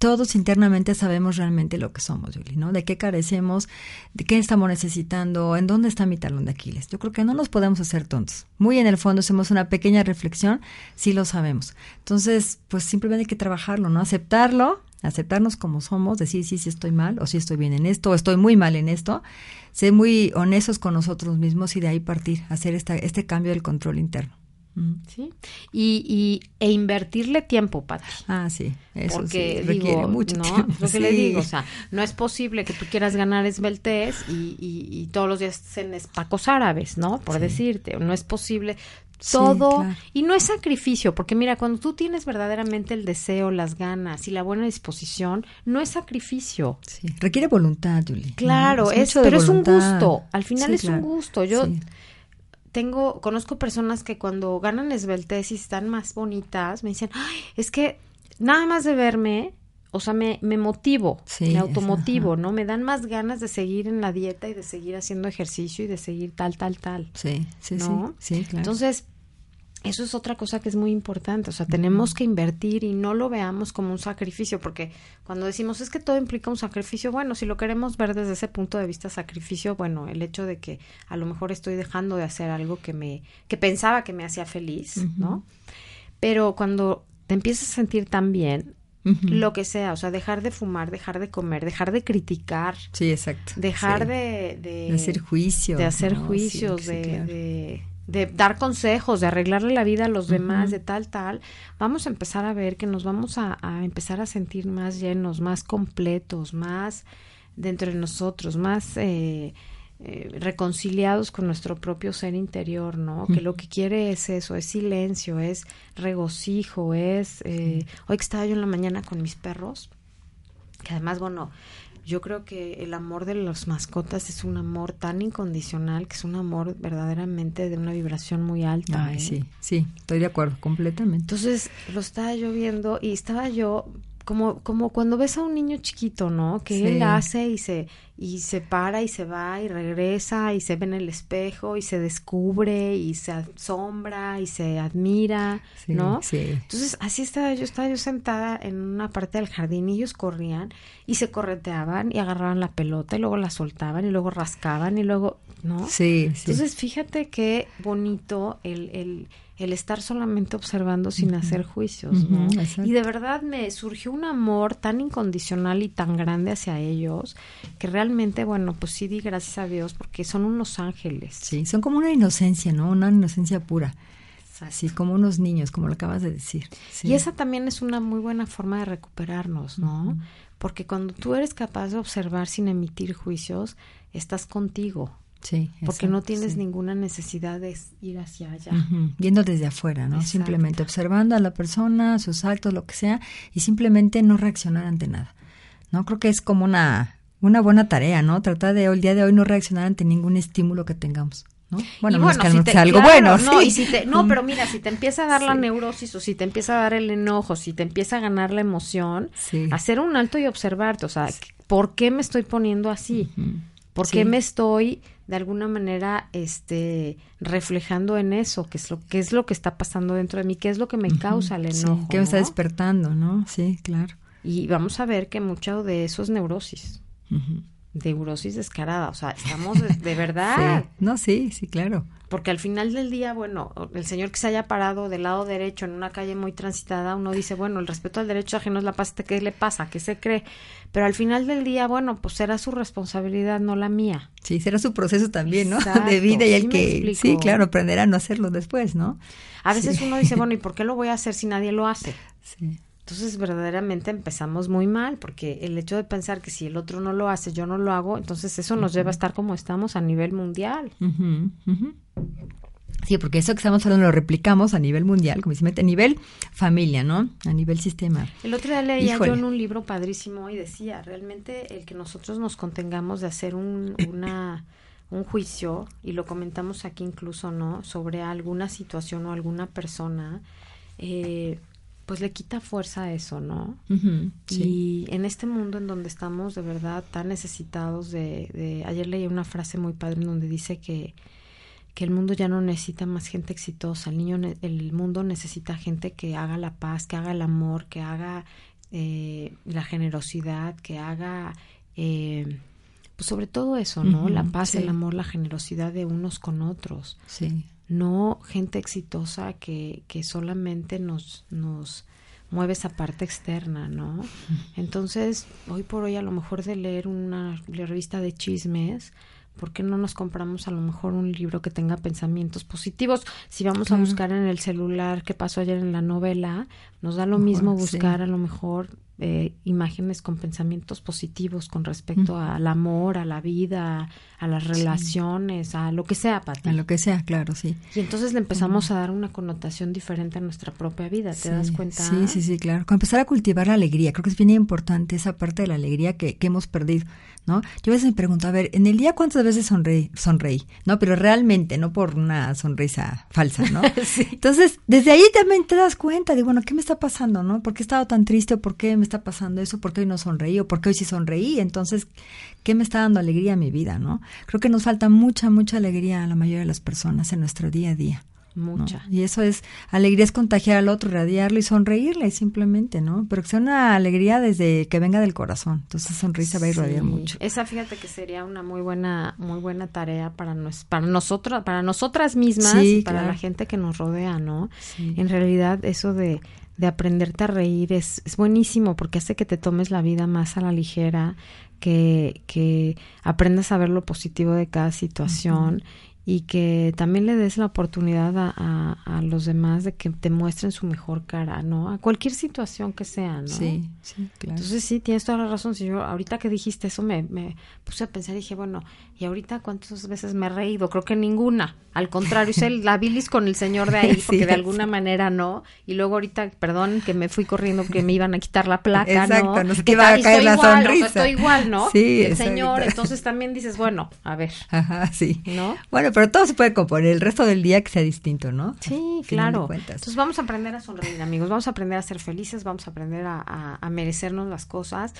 todos internamente sabemos realmente lo que somos, Julie, ¿no? De qué carecemos, de qué estamos necesitando, en dónde está mi talón de Aquiles. Yo creo que no nos podemos hacer tontos. Muy en el fondo hacemos una pequeña reflexión, sí lo sabemos. Entonces, pues simplemente hay que trabajarlo, ¿no? Aceptarlo, aceptarnos como somos, decir sí, sí estoy mal, o sí estoy bien en esto, o estoy muy mal en esto, ser muy honestos con nosotros mismos y de ahí partir, hacer esta, este cambio del control interno. Sí. Y, y, e invertirle tiempo, Pati. Ah, sí. Eso Porque digo, mucho ¿no? Lo que le digo, o sea, no es posible que tú quieras ganar esbeltez y, y, todos los días cenes tacos árabes, ¿no? Por decirte. No es posible todo. Y no es sacrificio, porque mira, cuando tú tienes verdaderamente el deseo, las ganas y la buena disposición, no es sacrificio. Sí. Requiere voluntad, Julie. Claro, es, pero es un gusto. Al final es un gusto. Yo tengo, conozco personas que cuando ganan esbeltez y están más bonitas, me dicen, Ay, es que nada más de verme, o sea, me, me motivo, me automotivo, ¿no? Me dan más ganas de seguir en la dieta y de seguir haciendo ejercicio y de seguir tal, tal, tal. Sí, sí, ¿no? sí, sí, claro. Entonces, eso es otra cosa que es muy importante, o sea, tenemos que invertir y no lo veamos como un sacrificio, porque cuando decimos es que todo implica un sacrificio, bueno, si lo queremos ver desde ese punto de vista sacrificio, bueno, el hecho de que a lo mejor estoy dejando de hacer algo que me que pensaba que me hacía feliz, ¿no? Pero cuando te empiezas a sentir tan bien, lo que sea, o sea, dejar de fumar, dejar de comer, dejar de criticar. Sí, exacto. Dejar de, de, hacer juicios. De hacer juicios, de de dar consejos, de arreglarle la vida a los demás, de tal, tal, vamos a empezar a ver que nos vamos a, empezar a sentir más llenos, más completos, más dentro de nosotros, más, eh, eh, reconciliados con nuestro propio ser interior, ¿no? Que lo que quiere es eso, es silencio, es regocijo, es... Eh, hoy que estaba yo en la mañana con mis perros, que además, bueno, yo creo que el amor de las mascotas es un amor tan incondicional, que es un amor verdaderamente de una vibración muy alta. Ay, ¿eh? sí, sí, estoy de acuerdo, completamente. Entonces lo estaba yo viendo y estaba yo como, como cuando ves a un niño chiquito, ¿no? Que Sí. él hace y se, y se para y se va y regresa y se ve en el espejo y se descubre y se asombra y se admira, Sí, ¿no? sí. Entonces así estaba yo, estaba yo sentada en una parte del jardín y ellos corrían y se correteaban y agarraban la pelota y luego la soltaban y luego rascaban y luego, ¿no? Sí, sí. Entonces, fíjate qué bonito el, el, el estar solamente observando sin hacer juicios, ¿no? Y de verdad me surgió un amor tan incondicional y tan grande hacia ellos que realmente, bueno, pues sí di gracias a Dios porque son unos ángeles. Sí, son como una inocencia, ¿no? Una inocencia pura. Así como unos niños, como lo acabas de decir. Sí. Y esa también es una muy buena forma de recuperarnos, ¿no? Porque cuando tú eres capaz de observar sin emitir juicios, estás contigo. Sí, Porque no tienes sí. ninguna necesidad de ir hacia allá. Viendo desde afuera, ¿no? Exacto. Simplemente observando a la persona, sus actos, lo que sea, y simplemente no reaccionar ante nada. ¿No? Creo que es como una, una buena tarea, ¿no? Tratar de el día de hoy no reaccionar ante ningún estímulo que tengamos. ¿no? Bueno, Y que si no te- sea algo claro, bueno. No, sí. y si te- no, pero mira, si te empieza a dar la neurosis o si te empieza a dar el enojo, si te empieza a ganar la emoción, hacer un alto y observarte, o sea, ¿por qué me estoy poniendo así? ¿Por Sí. qué me estoy de alguna manera este reflejando en eso? ¿Qué es lo qué es lo que está pasando dentro de mí? ¿Qué es lo que me causa el Sí, enojo? ¿Qué me está no? despertando, no? Sí, claro. Y vamos a ver que mucho de eso es neurosis, neurosis descarada, o sea, estamos de, de verdad Sí. No, sí, sí, claro. Porque al final del día, bueno, el señor que se haya parado del lado derecho en una calle muy transitada, uno dice, bueno, el respeto al derecho ajeno es la paz, ¿qué le pasa? ¿Qué se cree? Pero al final del día, bueno, pues será su responsabilidad, no la mía. Sí, será su proceso también, ¿no? Exacto, De vida y el que, sí, claro, aprenderá a no hacerlo después, ¿no? A veces Sí. uno dice, bueno, ¿y por qué lo voy a hacer si nadie lo hace? Sí. Entonces, verdaderamente empezamos muy mal, porque el hecho de pensar que si el otro no lo hace, yo no lo hago, entonces eso nos lleva a estar como estamos a nivel mundial. Ujú, ujú. Sí, porque eso que estamos hablando lo replicamos a nivel mundial, como mete a nivel familia, ¿no? A nivel sistema. El otro día leía Híjole. yo en un libro padrísimo y decía, realmente el que nosotros nos contengamos de hacer un, una, un juicio, y lo comentamos aquí incluso, ¿no? Sobre alguna situación o alguna persona, eh, pues le quita fuerza a eso, ¿no? Sí. Y en este mundo en donde estamos de verdad tan necesitados de, de... Ayer leí una frase muy padre en donde dice que, que el mundo ya no necesita más gente exitosa, el, niño, el mundo necesita gente que haga la paz, que haga el amor, que haga eh, la generosidad, que haga... eh, pues sobre todo eso, ¿no? La paz, sí. el amor, la generosidad de unos con otros Sí. no gente exitosa que, que solamente nos, nos mueve esa parte externa, ¿no? Entonces, hoy por hoy, a lo mejor de leer una revista de chismes, ¿por qué no nos compramos a lo mejor un libro que tenga pensamientos positivos? Si vamos Claro. a buscar en el celular qué pasó ayer en la novela, nos da lo Mejor, mismo sí. buscar a lo mejor eh, imágenes con pensamientos positivos con respecto al amor, a la vida, a las relaciones, a lo que sea, Pati. A lo que sea, claro, sí. Y entonces le empezamos a dar una connotación diferente a nuestra propia vida, ¿te Sí, das cuenta? Sí, sí, sí, claro. Con empezar a cultivar la alegría. Creo que es bien importante esa parte de la alegría que, que hemos perdido, ¿no? Yo a veces me pregunto, a ver, en el día cuántas veces sonreí, sonreí, ¿no? Pero realmente, no por una sonrisa falsa, ¿no? Entonces, desde ahí también te das cuenta de, bueno, ¿qué me está pasando, no? ¿Por qué he estado tan triste o por qué me está pasando eso? ¿Por qué hoy no sonreí o por qué hoy sí sonreí? Entonces, ¿qué me está dando alegría a mi vida, no? Creo que nos falta mucha, mucha alegría a la mayoría de las personas en nuestro día a día. ¿No? Mucha. Y eso es, alegría es contagiar al otro, irradiarlo y sonreírle simplemente, ¿no? Pero que sea una alegría desde que venga del corazón. Entonces sonrisa va a irradiar Sí, mucho. Esa fíjate que sería una muy buena, muy buena tarea para nos, para nosotros, para nosotras mismas Sí, y para claro. la gente que nos rodea, ¿no? Sí. En realidad, eso de, de aprenderte a reír es, es buenísimo porque hace que te tomes la vida más a la ligera, que, que aprendas a ver lo positivo de cada situación y que también le des la oportunidad a, a, los demás de que te muestren su mejor cara, ¿no? A cualquier situación que sea, ¿no? Sí, sí, claro. Entonces sí, tienes toda la razón. Si yo ahorita que dijiste eso me, me puse a pensar y dije, bueno, ¿y ahorita cuántas veces me he reído? Creo que ninguna. Al contrario, hice la bilis con el señor de ahí, porque de alguna manera no. Y luego ahorita, perdón, que me fui corriendo porque me iban a quitar la placa, Exacto, ¿no? sé que iba a caer la igual, sonrisa. estoy igual, ¿no? Sí, El señor, entonces también dices, bueno, a ver. Ajá, sí. ¿No? Bueno, pero todo se puede componer, el resto del día que sea distinto, ¿no? Sí, claro. Entonces vamos a aprender a sonreír, amigos, vamos a aprender a ser felices, vamos a aprender a, a, a merecernos las cosas.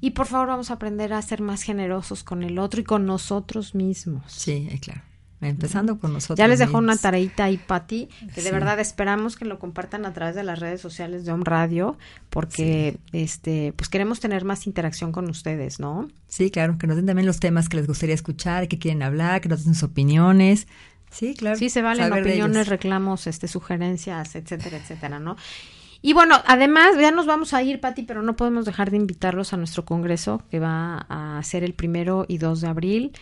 Y por favor vamos a aprender a ser más generosos con el otro y con nosotros mismos. Sí, claro. Empezando con nosotros. Ya les dejo una tareita ahí, Pati, que de verdad esperamos que lo compartan a través de las redes sociales de Home Radio, porque sí. este, pues queremos tener más interacción con ustedes, ¿no? Sí, claro, que nos den también los temas que les gustaría escuchar, que quieren hablar, que nos den sus opiniones. Sí, claro. Sí, se valen opiniones, reclamos, este, sugerencias, etcétera, etcétera, ¿no? Y bueno, además, ya nos vamos a ir, Pati, pero no podemos dejar de invitarlos a nuestro congreso que va a ser el primero y 2 de abril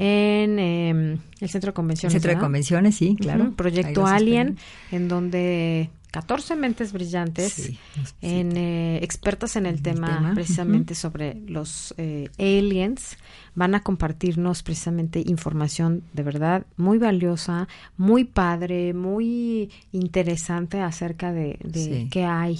en eh, el Centro de Convenciones. El Centro ¿verdad? de Convenciones, sí, claro. Uh -huh. Proyecto Alien, en donde 14 mentes brillantes, sí, en, eh, expertas en el, el tema, tema, precisamente uh -huh. sobre los eh, aliens, van a compartirnos precisamente información de verdad muy valiosa, muy padre, muy interesante acerca de, de sí. qué hay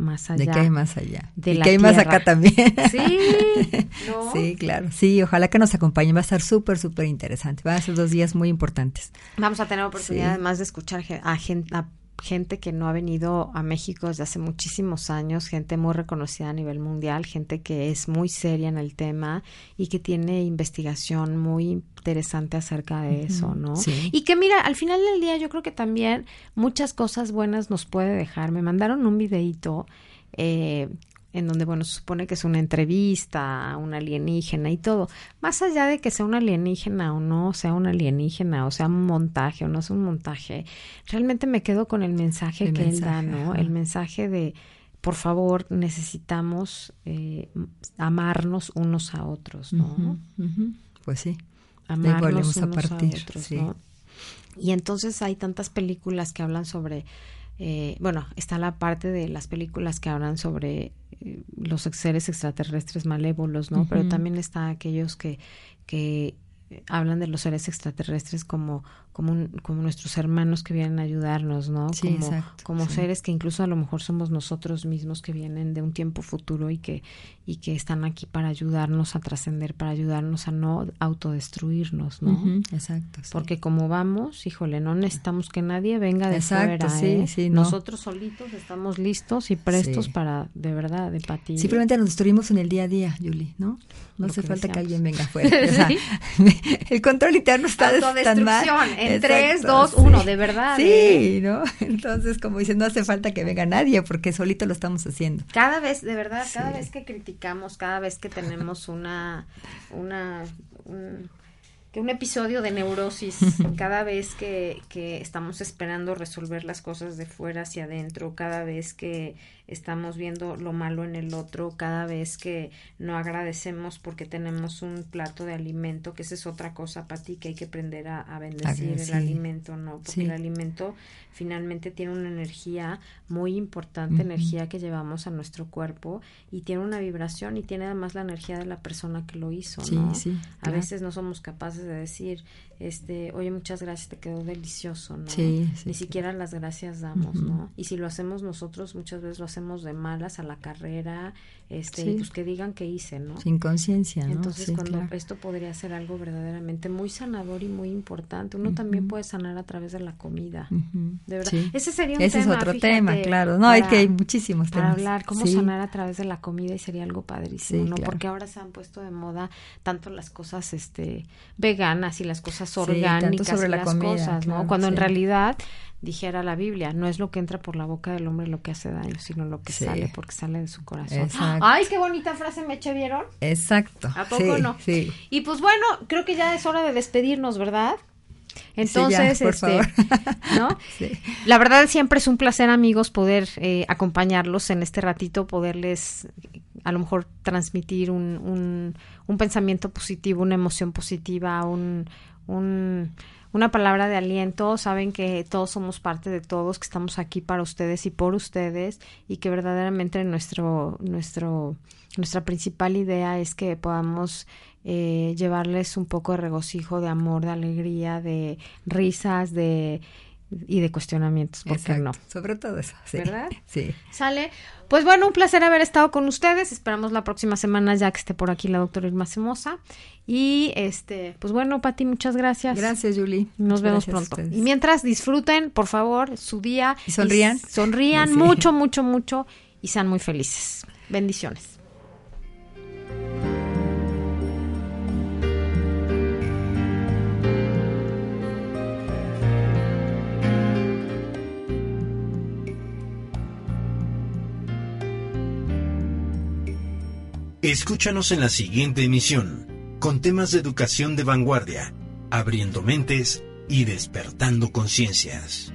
más allá. De qué hay más allá. De y la hay tierra. más acá también. Sí, ¿no? sí, claro. Sí, ojalá que nos acompañen. Va a estar súper, súper interesante. Van a ser dos días muy importantes. Vamos a tener oportunidad sí. además de escuchar a gente, a gente que no ha venido a México desde hace muchísimos años, gente muy reconocida a nivel mundial, gente que es muy seria en el tema y que tiene investigación muy interesante acerca de eso, ¿no? Sí. Y que mira, al final del día yo creo que también muchas cosas buenas nos puede dejar. Me mandaron un videíto eh, en donde, bueno, se supone que es una entrevista a un alienígena y todo. Más allá de que sea un alienígena o no sea un alienígena, o sea un montaje o no sea un montaje, realmente me quedo con el mensaje el que mensaje, él da, ¿no? ajá. El mensaje de, por favor, necesitamos eh, amarnos unos a otros, ¿no? Uh -huh, uh -huh. Pues sí. Amarnos a unos partir, a otros, sí. ¿no? Y entonces hay tantas películas que hablan sobre eh, bueno, está la parte de las películas que hablan sobre los seres extraterrestres malévolos, ¿no? Uh -huh. Pero también está aquellos que, que hablan de los seres extraterrestres como como, un, como nuestros hermanos que vienen a ayudarnos, ¿no? Sí, como exacto, como sí. seres que incluso a lo mejor somos nosotros mismos que vienen de un tiempo futuro y que y que están aquí para ayudarnos a trascender, para ayudarnos a no autodestruirnos, ¿no? Uh -huh, exacto. Sí. Porque como vamos, híjole, no necesitamos que nadie venga de exacto, fuera, sí, ¿eh? sí, no. Nosotros solitos estamos listos y prestos para, de verdad, de patir. Simplemente nos destruimos en el día a día, Julie, ¿no? No Lo hace que falta que alguien venga afuera. O sea, el control interno está tan mal. En Exacto, 3, 2, sí. 1, de verdad. ¿eh? Sí, ¿no? Entonces, como dicen, no hace falta que venga nadie porque solito lo estamos haciendo. Cada vez, de verdad, cada vez que criticamos, cada vez que tenemos una, una, un, que un episodio de neurosis, cada vez que, que estamos esperando resolver las cosas de fuera hacia adentro, cada vez que estamos viendo lo malo en el otro, cada vez que no agradecemos porque tenemos un plato de alimento, que esa es otra cosa para ti, que hay que aprender a, a bendecir sí. el alimento, ¿no? Porque Sí. el alimento finalmente tiene una energía muy importante, energía que llevamos a nuestro cuerpo y tiene una vibración y tiene además la energía de la persona que lo hizo, Sí, ¿no? sí, A claro. veces no somos capaces de decir, este, oye, muchas gracias, te quedó delicioso, ¿no? Sí, sí, Ni siquiera las gracias damos. ¿no? Y si lo hacemos nosotros, muchas veces lo hacemos de malas a la carrera, este, Sí. y pues que digan que hice, ¿no? Sin conciencia, ¿no? Entonces, Sí, cuando claro. esto podría ser algo verdaderamente muy sanador y muy importante, uno también puede sanar a través de la comida. Ujú. De verdad. Sí. Ese sería un Ese tema, es otro fíjate, tema, claro. No, hay para- que hay muchísimos para temas. hablar cómo sanar a través de la comida y sería algo padrísimo, ¿no? claro. Porque ahora se han puesto de moda tanto las cosas este veganas y las cosas orgánicas sobre y la las comida, cosas, ¿no? claro, Cuando en realidad dijera la Biblia, no es lo que entra por la boca del hombre lo que hace daño, sino lo que Sí. sale porque sale de su corazón. Exacto. Ay, qué bonita frase me eché, ¿vieron? Exacto. ¿A poco sí, no? Sí. Y pues bueno, creo que ya es hora de despedirnos, ¿verdad? Entonces, Sí, ya, por este, favor. ¿no? Sí. La verdad siempre es un placer, amigos, poder eh, acompañarlos en este ratito, poderles a lo mejor transmitir un, un, un pensamiento positivo, una emoción positiva, un, una palabra de aliento, saben que todos somos parte de todos, que estamos aquí para ustedes y por ustedes y que verdaderamente nuestro, nuestro, nuestra principal idea es que podamos eh, llevarles un poco de regocijo, de amor, de alegría, de risas, de y de cuestionamientos, ¿por qué no? Sobre todo eso, ¿verdad? Sí. Sale. Pues bueno, un placer haber estado con ustedes. Esperamos la próxima semana ya que esté por aquí la doctora Irma Semosa. Y este, pues bueno, Pati, muchas gracias. Gracias, Julie. Nos vemos pronto. Y mientras disfruten, por favor, su día. Y sonrían. sonrían mucho, mucho, mucho y sean muy felices. Bendiciones. Escúchanos en la siguiente emisión, con temas de educación de vanguardia, abriendo mentes y despertando conciencias.